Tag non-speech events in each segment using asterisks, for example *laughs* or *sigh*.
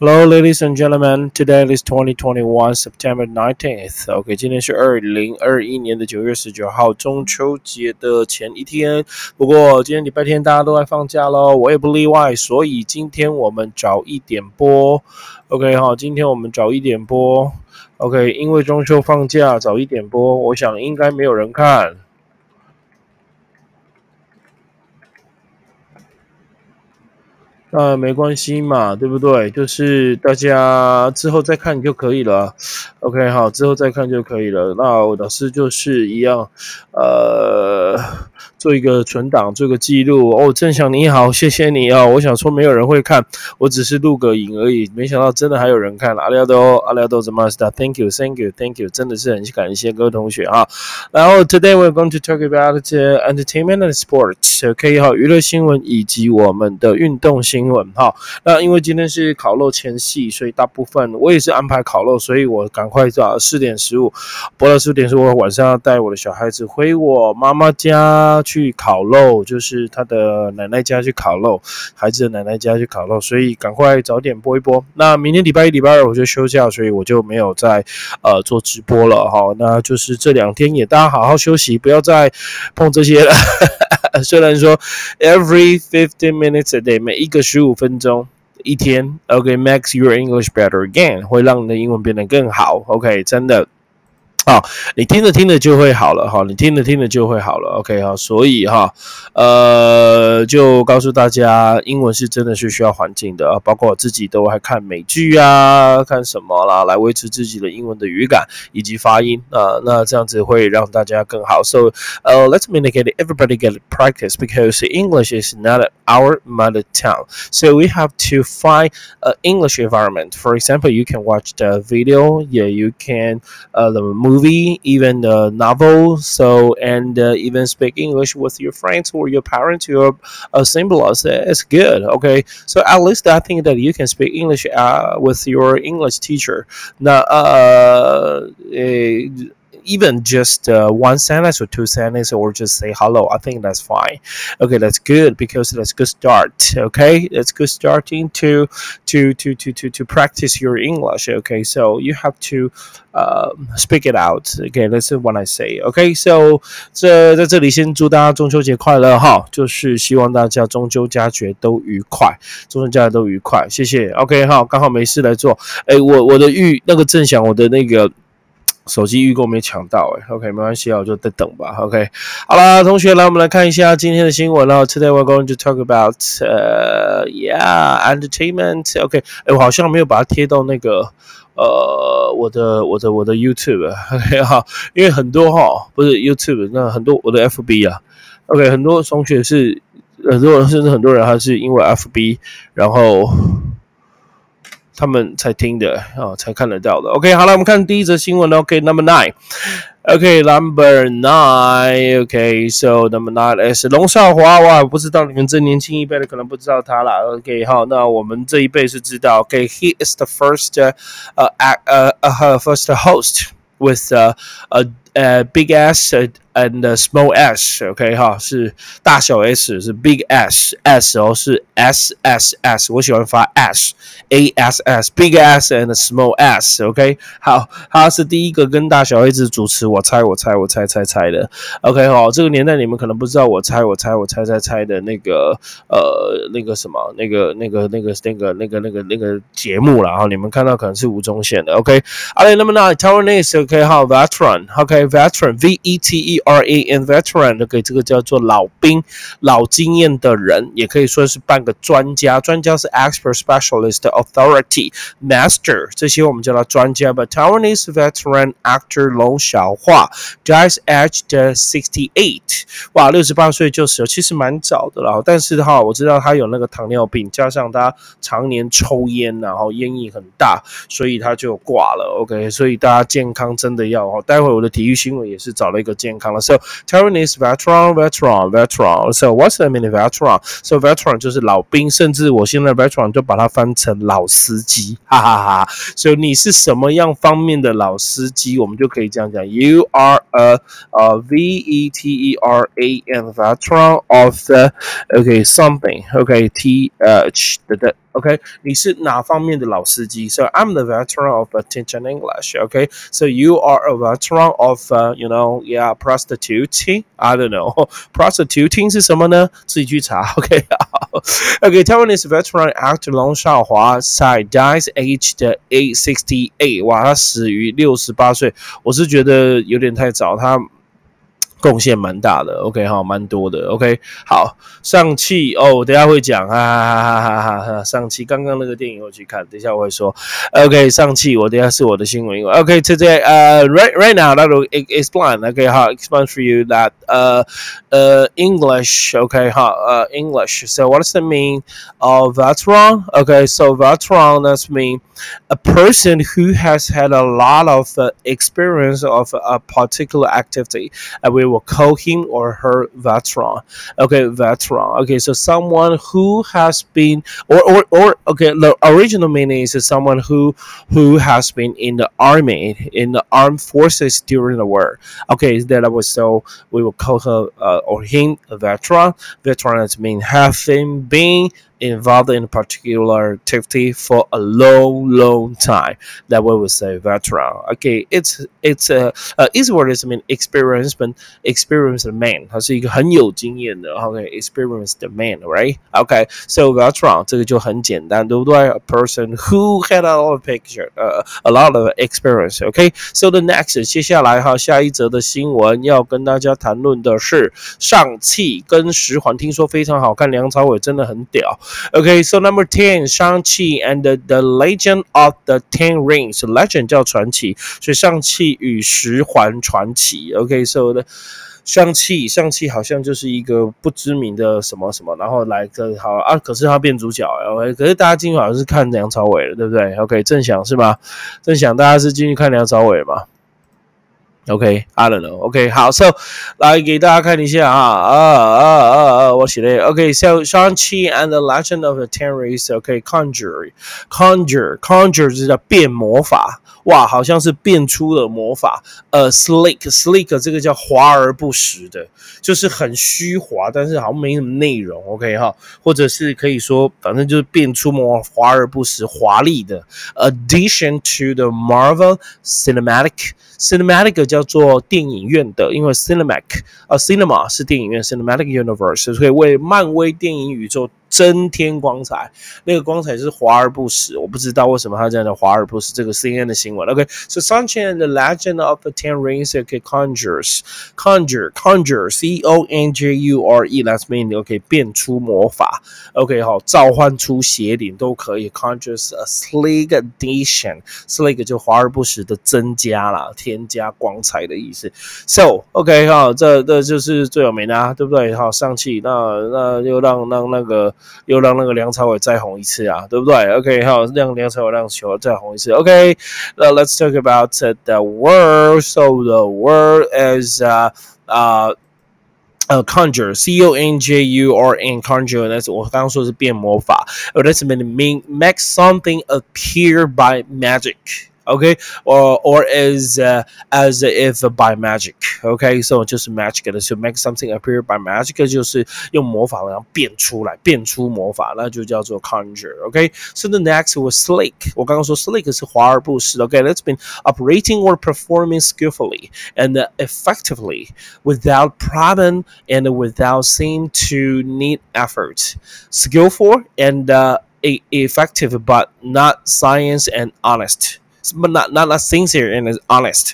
Hello, ladies and gentlemen. Today is 2021 September 19th. OK，今天是二零二一年的九月十九号，中秋节的前一天。不过今天礼拜天大家都在放假喽，我也不例外。所以今天我们早一点播。OK，好，今天我们早一点播。OK，因为中秋放假，早一点播，我想应该没有人看。那没关系嘛，对不对？就是大家之后再看就可以了。OK，好，之后再看就可以了。那老师就是一样，呃。做一个存档，做个记录哦。郑翔你好，谢谢你哦。我想说没有人会看，我只是录个影而已。没想到真的还有人看。阿廖多，阿廖多怎么 Thank you, thank you, thank you，真的是很感谢各位同学哈。然后 Today we're going to talk about entertainment and sports。OK，哈，娱乐新闻以及我们的运动新闻哈。那因为今天是烤肉前戏，所以大部分我也是安排烤肉，所以我赶快找四点十五播到四点十五，晚上要带我的小孩子回我妈妈家。去烤肉，就是他的奶奶家去烤肉，孩子的奶奶家去烤肉，所以赶快早点播一播。那明天礼拜一、礼拜二我就休假，所以我就没有再呃做直播了哈。那就是这两天也大家好好休息，不要再碰这些了。*laughs* 虽然说 every fifteen minutes a day，每一个十五分钟一天，OK，makes your English better again，会让你的英文变得更好。OK，真的。好，你听着听着就会好了哈，你听着听着就会好了，OK 哈，所以哈，呃，就告诉大家，英文是真的是需要环境的啊，包括我自己都还看美剧啊，看什么啦，来维持自己的英文的语感以及发音啊，那这样子会让大家更好。So, uh, let's make it everybody get practice because English is not our mother tongue, so we have to find a English environment. For example, you can watch the video, yeah, you can uh the movie movie, even the novel. So and uh, even speak English with your friends or your parents, your uh, siblings. It's good. Okay, so at least I think that you can speak English uh, with your English teacher. Now, uh, eh, even just uh, one sentence or two sentences or just say hello i think that's fine okay that's good because that's good start okay that's good starting to to to to to, to practice your english okay so you have to um, speak it out okay that's what i say okay so 这在这里先祝大家中秋节快乐哈就是希望大家中秋佳节都愉快中秋佳节都愉快谢谢 ok 好刚好没事来做哎我我的预那个正想我的那个 手机预购没抢到哎，OK，没关系啊，我就再等吧。OK，好啦，同学来，我们来看一下今天的新闻了。Today we're going to talk about, uh, yeah, entertainment. OK，哎，我好像没有把它贴到那个呃我的我的我的 YouTube。OK，*laughs* 哈，因为很多哈不是 YouTube，那很多我的 FB 啊。OK，很多同学是很多人甚至很多人他是因为 FB，然后。他们才听的啊，才看得到的。OK，好了，我们看第一则新闻。OK，Number nine。OK，Number nine。OK，So Number nine is 龙少华。哇，不知道你们这年轻一辈的可能不知道他了。OK，好，那我们这一辈是知道。OK，He is the first 呃 act 呃呃 first host with a 呃 big S and small s。OK，哈，是大小 S 是 big s s 哦是 S S S，我喜欢发 S。A S S Big S and Small S，OK，好，他是第一个跟大小 S 主持，我猜我猜我猜猜猜的，OK，好，这个年代你们可能不知道，我猜我猜我猜猜猜的那个呃那个什么那个那个那个那个那个那个那个节目了，然后你们看到可能是吴宗宪的，OK，好嘞，那么那 Taiwanese，OK，veteran veteran veteran 给这个叫做老兵老经验的人也可以说是半个专家。专家是 expert specialist authority master 这些我们叫他专家。But taiwanese veteran actor 龙小桦 guys aged sixty eight 哇六十八岁就死了其实蛮早的了但是的话我知道他有那个糖尿病加上他常年抽烟然后烟瘾很大所以他就挂了。Ok 所以大家健康真的要好待会我的题育新闻也是找了一个健康的。So Taiwanese veteran veteran veteran。So what's the meaning veteran? So veteran 就是老兵，甚至我现在 veteran 就把它翻成。老司机，哈哈哈！所以你是什么样方面的老司机，我们就可以这样讲：You are a a V E T E R A N veteran of the OK something OK T H 的的。OK，你是哪方面的老司机？So I'm the veteran of attention English. OK, so you are a veteran of, uh, you know, yeah, prostituting. I don't know, *laughs* prostituting 是什么呢？自己去查。OK，好。OK, *laughs* Taiwanese veteran actor 龙少华 Sai dies aged eight sixty eight. 哇，他死于六十八岁。我是觉得有点太早，他。 贡献蛮大的，OK 哈，蛮多的，OK 好，尚气哦，我等下会讲，哈哈哈哈哈哈，尚气刚刚那个电影我去看，等下我会说，OK 尚气，我等下是我的新闻，OK today 呃 right right now that will explain OK 哈 explain for you that 呃呃 English OK 哈呃 English so does the mean? Of veteran OK so veteran that's mean a person who has had a lot of uh, experience of a particular activity we will call him or her veteran. Okay, veteran. Okay, so someone who has been or or, or okay, the original meaning is someone who who has been in the army in the armed forces during the war. Okay, that was so we will call her uh, or him a veteran. Veteran means having been involved in a particular activity for a long, long time. That way we say veteran. Okay, it's it's a, a easy word is I mean experience, but man, right? Okay, so veteran A person who had a lot of picture，呃、uh,，a lot of experience。OK，so、okay? the next 接下来哈，下一则的新闻要跟大家谈论的是尚气跟十环，听说非常好看，梁朝伟真的很屌。Okay, so number ten, Shang-Chi and the, Legend of the Ten Rings. Legend 叫传奇，所以上汽与十环传奇。Okay, so the 上汽，上汽好像就是一个不知名的什么什么，然后来个好啊，可是他变主角，OK，可是大家进去好像是看梁朝伟的，对不对？OK，正想是吗？正想大家是进去看梁朝伟吗 ？OK, I don't know. OK，好，So 来给大家看一下啊啊啊啊啊！我写的 OK, so Shang-Chi and the Legend of the Ten Rings. OK, conjure, conjure, conjure 是叫变魔法。哇，好像是变出了魔法。呃，slick，slick 这个叫华而不实的，就是很虚华，但是好像没什么内容。OK 哈，或者是可以说，反正就是变出魔华而不实，华丽的。Addition to the Marvel Cinematic。 Cinematic 叫做电影院的，因为 Cinematic 啊，Cinema 是电影院，Cinematic Universe 所以为漫威电影宇宙。增添光彩，那个光彩是华而不实。我不知道为什么他这样的华而不实。这个 CNN 的新闻，OK，so Sunshine and the Legend of the Ten Rings，OK conjures，conjure，conjure，C O N J U R E，that's mean，OK 变出魔法，OK 好，召唤出邪灵都可以。Conjures a slick addition，slick 就华而不实的增加了，添加光彩的意思。So OK 好，这这就是最有名的，啊，对不对？好，上去，那那就让让那个。又让那个梁朝伟再红一次啊，对不对？OK，好，让梁朝伟让球再红一次。OK，那 Let's talk about the word. So the word is uh uh uh, conjure, C O N J U R N conjure. That's 我刚刚说是变魔法。Oh, that's mean make something appear by magic okay, or or as uh, as if by magic, okay, so 就是 magic 的，就 make something appear by magic 就是用魔法然后变出来，变出魔法，那就叫做 conjure, So the next was slick，我刚刚说 slick 是华而不实，okay, that's been operating or performing skillfully and effectively without problem and without seeming to need effort, skillful and uh, effective but not science and honest Not not not sincere and honest，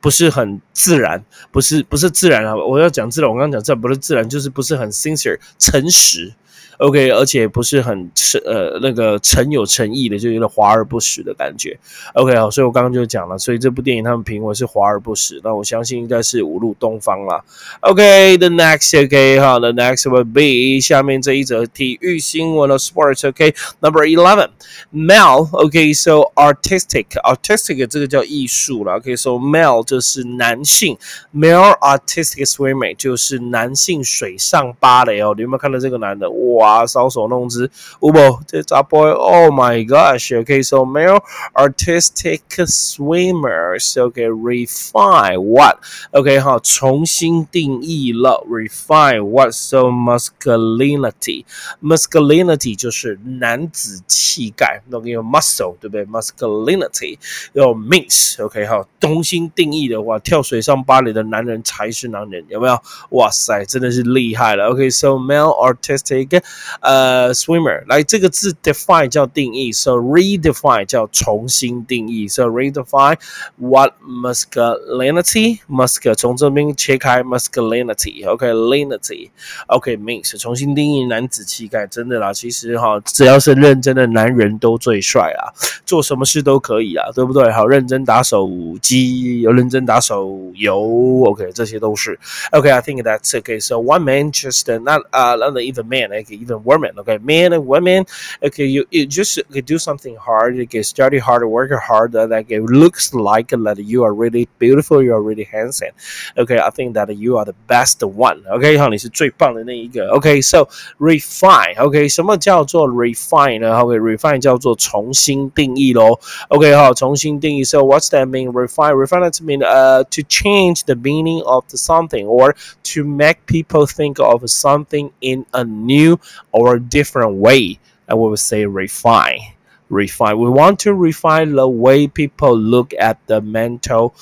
不是很自然，不是不是自然啊！我要讲自然，我刚刚讲自然不是自然，就是不是很 sincere，诚实。OK，而且不是很诚呃那个诚有诚意的，就有点华而不实的感觉。OK 好，所以我刚刚就讲了，所以这部电影他们评为是华而不实，那我相信应该是五路东方啦。OK，the next OK 哈，the next will be 下面这一则体育新闻的 sports OK，number eleven，male OK，so artistic，artistic 这个叫艺术了。OK，so male 就是男性，male artistic swimming 就是男性水上芭蕾哦。你有没有看到这个男的？哇！哇，搔首弄姿，有无？这查 boy oh my gosh okay so male artistic swimmers okay refine what okay 好，重新定义了 refine what so masculinity masculinity 就是男子气概，那个有 muscle 对不对？masculinity 有 means OK 好，重新定义的话，跳水上芭蕾的男人才是男人，有没有？哇塞，真的是厉害了。OK，so male artistic 呃 swimmer，来这个字 define 叫定义，so redefine 叫重新定义，so redefine what masculinity，mus 从这边切开 masculinity，OK，linity，OK means 重新定义男子气概，真的啦，其实哈，只要是认真的男人都最帅啊，做什么事都可以啊，对不对？好，认真打手机，有认真打手游，OK，这些都是 OK，I think that's okay. So one man just uh, not uh not even man, okay, even women. Okay, men and women. Okay, you, you just okay, do something hard. Okay, study hard, work hard. That like, it looks like that you are really beautiful. You are really handsome. Okay, I think that you are the best one. Okay，好，你是最棒的那一个。Okay, so refine. Okay，什么叫做 refine 呢？Okay，refine 叫做重新定义喽。OK，好，重新定义。So what's that mean? Refine. Refine that mean uh to change the meaning of the something or to make people think of something in a new or a different way. We would say refine. Refine. We want to refine the way people look at the mental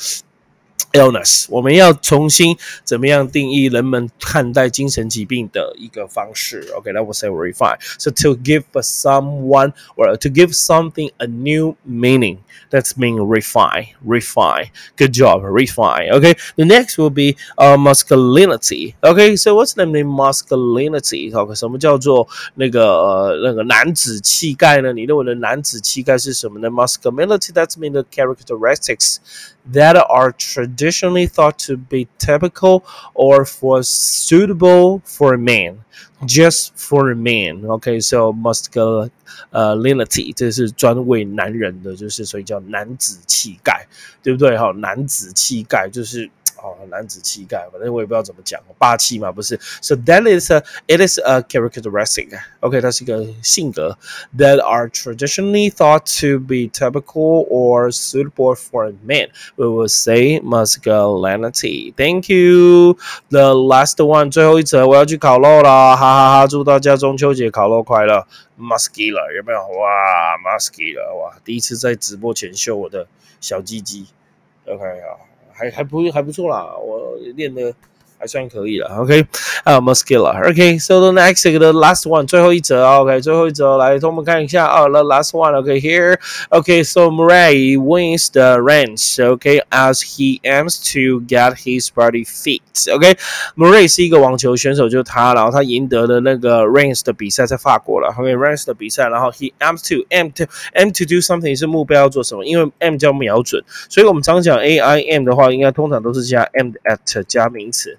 illness，我们要重新怎么样定义人们看待精神疾病的一个方式。OK，that was say refine. So to give someone or to give something a new meaning. That's mean refine, refine. Good job, refine. Okay, the next will be uh masculinity. Okay, so what's the name masculinity? OK，什么叫做那个呃那个男子气概呢？你认为的男子气概是什么呢？Masculinity that's mean the characteristics that are traditionally thought to be typical or for suitable for a man, just for a man. Okay, so masculinity 呃，linity 这是专为男人的，就是所以叫男子气概，对不对？哈，男子气概就是。 哦，男子气概，反正我也不知道怎么讲，霸气嘛，不是？So that is a it is a characteristic. OK，它是一个性格 that are traditionally thought to be typical or suitable for men. We will say masculinity. Thank you. The last one，最后一则我要去烤肉啦，哈哈哈！祝大家中秋节烤肉快乐。Muscular 有没有？哇，muscular 哇！第一次在直播前秀我的小鸡鸡。OK 啊。 还还不还不错啦，我练的还算可以了。OK，还有 Muscular。OK，so the next the last one 最后一则 OK，最后一则来，我们看一下啊，the last one。OK Murray wins the race。OK as he aims to get his body fit。OK，穆瑞是一个网球选手，就是他，然后他赢得了那个 Rennes 的比赛，在法国了。OK，Rennes 的比赛，然后 he aims to aim to aim to do something 是目标要做什么，因为 aim 叫瞄准，所以我们常讲 aim 的话，应该通常都是加 aimed at 加名词。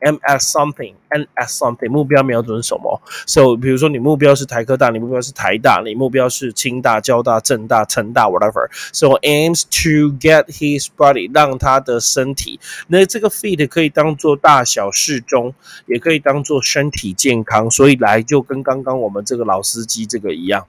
M at something, N as something，目标瞄准什么？So，比如说你目标是台科大，你目标是台大，你目标是清大、交大、政大、成大，whatever。So aims to get his body，让他的身体。那这个 fit 可以当做大小适中，也可以当做身体健康。所以来就跟刚刚我们这个老司机这个一样。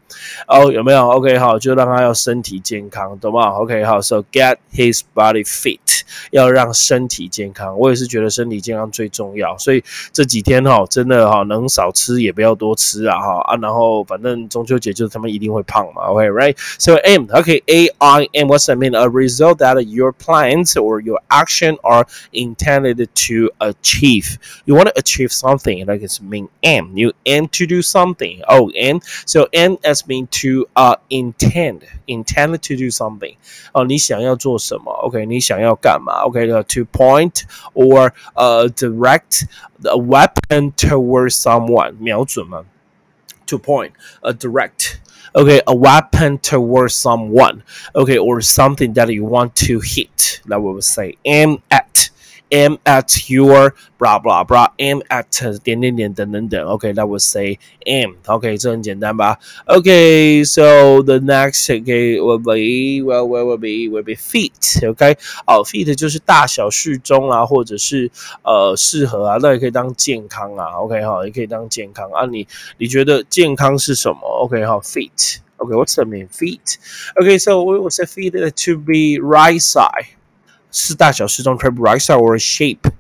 哦，有没有？OK，好，就让他要身体健康，懂吗？OK，好，So get his body fit，要让身体健康。我也是觉得身体健康最重。重要，所以这几天哈，真的哈，能少吃也不要多吃啊哈啊，然后反正中秋节就是他们一定会胖嘛，OK，right？So aim, okay, A I M, what's that mean? A result that your plans or your action are intended to achieve. You want to achieve something, like it's mean aim. You aim to do something. Oh, aim. So aim as mean to uh intend, intend to do something. 哦，你想要做什么？OK，你想要干嘛？OK，to point or uh direct direct a weapon towards someone 瞄准嘛，to point a direct okay a weapon towards someone okay or something that you want to hit that we would say aim at aim at your blah blah blah aim at 点点点等等等。OK，that、okay, would say aim。OK，这很简单吧？OK，so、okay, the next OK will be well well will be will be feet。OK，哦，feet 就是大小适中啊，或者是呃适合啊，那也可以当健康啊。OK 哈，也可以当健康啊。你你觉得健康是什么？OK 哈，feet。Okay, what's the mean? Feet. Okay, so we will say feet to be right side. 是大小适中 right side or shape.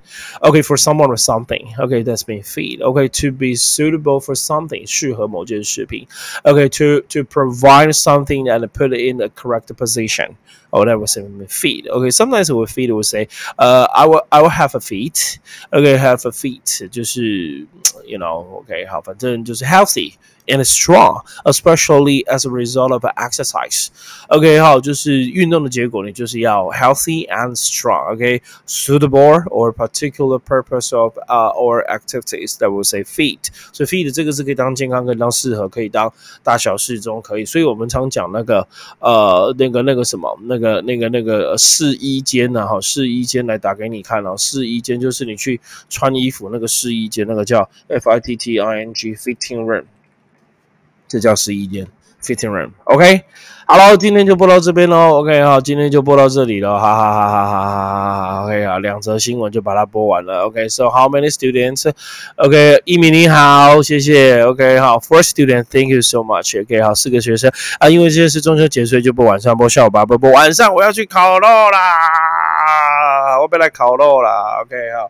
Okay, for someone or something. Okay, that's been feed. Okay, to be suitable for something. 适合某件事品. Okay, to to provide something and put it in the correct position. Oh, that was feed. Okay, sometimes with feed will say, uh, I will I will have a feet. Okay, have a feet. 就是 you know. Okay, 好，反正就是 healthy and strong, especially as a result of exercise. OK，好，就是运动的结果，你就是要 healthy and strong. OK, suitable or particular purpose of uh or activities that will say fit. 所以 fit 这个是可以当健康，可以当适合，可以当大小适中，可以。所以我们常讲那个呃那个那个什么那个那个那个试衣间呢，哈，试衣间来打给你看哦。试衣间就是你去穿衣服那个试衣间，那个叫 F I T T I N G fitting room。 这叫试衣间，fitting room。OK，好了，今天就播到这边喽。OK，好，今天就播到这里了，哈哈哈哈哈哈哈。OK，好，两则新闻就把它播完了。OK，so how many students？OK，一米你好，谢谢。OK，好，four students，Thank you so much。OK，好，四个学生啊，因为今天是中秋节，所以就不晚上播，下午吧不播。晚上我要去烤肉啦，我被来烤肉啦。OK，好。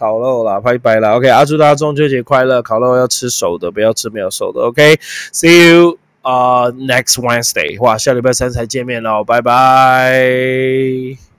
烤肉啦，拜拜啦。OK，啊，祝大家中秋节快乐！烤肉要吃熟的，不要吃没有熟的。OK，See you 啊，next Wednesday。哇，下礼拜三才见面喽，拜拜。